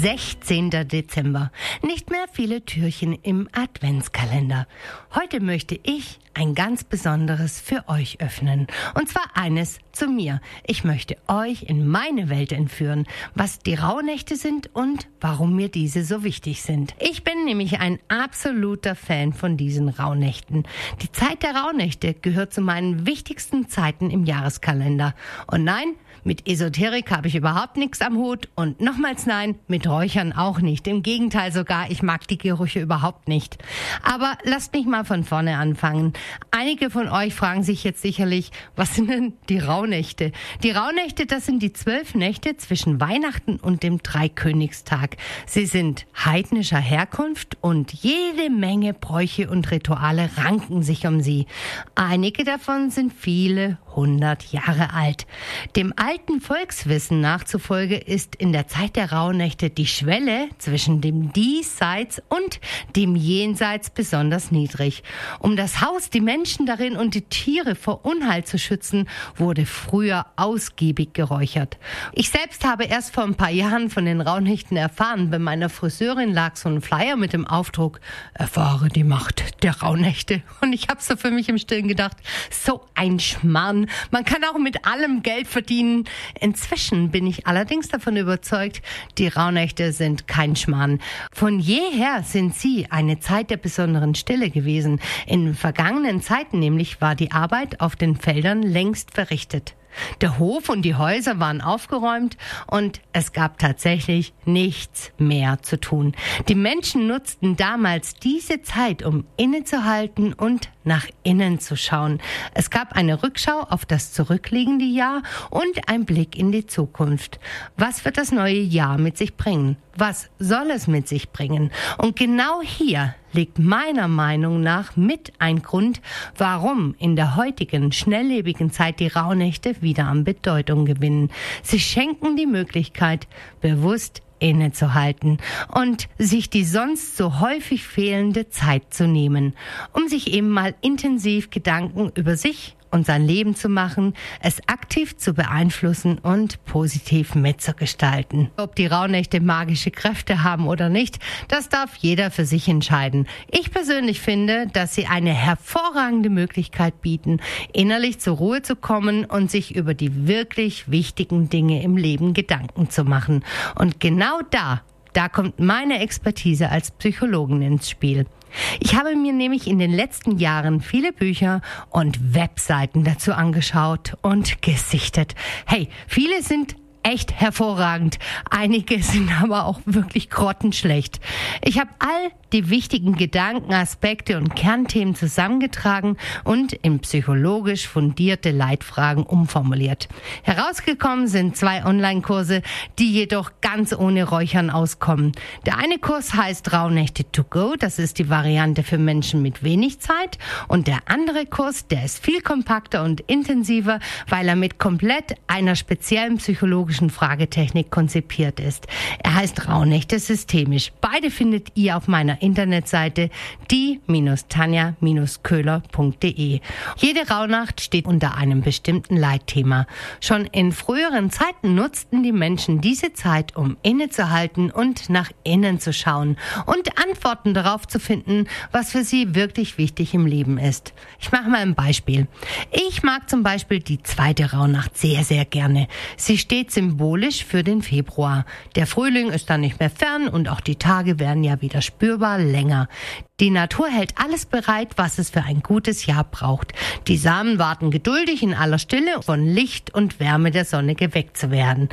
16. Dezember. Nicht mehr viele Türchen im Adventskalender. Heute möchte ich ein ganz besonderes für euch öffnen. Und zwar eines zu mir. Ich möchte euch in meine Welt entführen, was die Rauhnächte sind und warum mir diese so wichtig sind. Ich bin nämlich ein absoluter Fan von diesen Rauhnächten. Die Zeit der Rauhnächte gehört zu meinen wichtigsten Zeiten im Jahreskalender. Und nein, mit Esoterik habe ich überhaupt nichts am Hut und nochmals nein, mit Räuchern auch nicht. Im Gegenteil sogar, ich mag die Gerüche überhaupt nicht. Aber lasst mich mal von vorne anfangen. Einige von euch fragen sich jetzt sicherlich, was sind denn die Rauhnächte? Die Rauhnächte, das sind die zwölf Nächte zwischen Weihnachten und dem Dreikönigstag. Sie sind heidnischer Herkunft und jede Menge Bräuche und Rituale ranken sich um sie. Einige davon sind viele hundert Jahre alt. Dem alten Volkswissen nachzufolge ist in der Zeit der Rauhnächte die Schwelle zwischen dem Diesseits und dem Jenseits besonders niedrig. Um das Haus, die Menschen darin und die Tiere vor Unheil zu schützen, wurde früher ausgiebig geräuchert. Ich selbst habe erst vor ein paar Jahren von den Rauhnächten erfahren. Bei meiner Friseurin lag so ein Flyer mit dem Aufdruck, erfahre die Macht der Rauhnächte. Und ich habe so für mich im Stillen gedacht, so ein Schmarrn. Man kann auch mit allem Geld verdienen. Inzwischen bin ich allerdings davon überzeugt, die Rauhnächte sind kein Schmarrn. Von jeher sind sie eine Zeit der besonderen Stille gewesen. In vergangenen Zeiten nämlich war die Arbeit auf den Feldern längst verrichtet. Der Hof und die Häuser waren aufgeräumt und es gab tatsächlich nichts mehr zu tun. Die Menschen nutzten damals diese Zeit, um innezuhalten und nach innen zu schauen. Es gab eine Rückschau auf das zurückliegende Jahr und ein Blick in die Zukunft. Was wird das neue Jahr mit sich bringen? Was soll es mit sich bringen? Und genau hier liegt meiner Meinung nach mit ein Grund, warum in der heutigen schnelllebigen Zeit die Rauhnächte wieder an Bedeutung gewinnen. Sie schenken die Möglichkeit, bewusst innezuhalten und sich die sonst so häufig fehlende Zeit zu nehmen, um sich eben mal intensiv Gedanken über sich und sein Leben zu machen, es aktiv zu beeinflussen und positiv mitzugestalten. Ob die Rauhnächte magische Kräfte haben oder nicht, das darf jeder für sich entscheiden. Ich persönlich finde, dass sie eine hervorragende Möglichkeit bieten, innerlich zur Ruhe zu kommen und sich über die wirklich wichtigen Dinge im Leben Gedanken zu machen. Und genau da da kommt meine Expertise als Psychologin ins Spiel. Ich habe mir nämlich in den letzten Jahren viele Bücher und Webseiten dazu angeschaut und gesichtet. Hey, viele sind echt hervorragend. Einige sind aber auch wirklich grottenschlecht. Ich habe all die wichtigen Gedanken, Aspekte und Kernthemen zusammengetragen und in psychologisch fundierte Leitfragen umformuliert. Herausgekommen sind zwei Online-Kurse, die jedoch ganz ohne Räuchern auskommen. Der eine Kurs heißt Rauhnächte to go, das ist die Variante für Menschen mit wenig Zeit und der andere Kurs, der ist viel kompakter und intensiver, weil er mit komplett einer speziellen psychologischen Fragetechnik konzipiert ist. Er heißt Rauhnächte systemisch. Beide findet ihr auf meiner Internetseite die-tanja-köhler.de. Jede Rauhnacht steht unter einem bestimmten Leitthema. Schon in früheren Zeiten nutzten die Menschen diese Zeit, um innezuhalten und nach innen zu schauen und Antworten darauf zu finden, was für sie wirklich wichtig im Leben ist. Ich mache mal ein Beispiel. Ich mag zum Beispiel die zweite Rauhnacht sehr, sehr gerne. Sie steht symbolisch für den Februar. Der Frühling ist dann nicht mehr fern und auch die Tage werden ja wieder spürbar länger. Die Natur hält alles bereit, was es für ein gutes Jahr braucht. Die Samen warten geduldig in aller Stille, von Licht und Wärme der Sonne geweckt zu werden.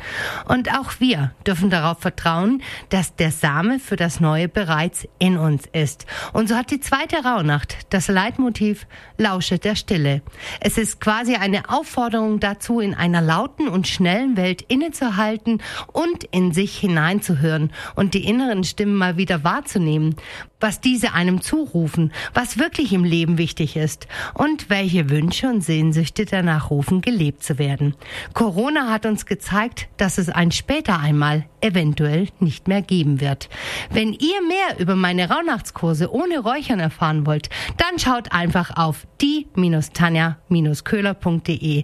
Und auch wir dürfen darauf vertrauen, dass der Same für das Neue bereits in uns ist. Und so hat die zweite Rauhnacht das Leitmotiv Lausche der Stille. Es ist quasi eine Aufforderung dazu, in einer lauten und schnellen Welt innezuhalten und in sich hineinzuhören und die inneren Stimmen mal wieder wahrzunehmen, was diese einem einem zurufen, was wirklich im Leben wichtig ist und welche Wünsche und Sehnsüchte danach rufen, gelebt zu werden. Corona hat uns gezeigt, dass es ein später einmal eventuell nicht mehr geben wird. Wenn ihr mehr über meine Rauhnachtskurse ohne Räuchern erfahren wollt, dann schaut einfach auf die-tanja-köhler.de.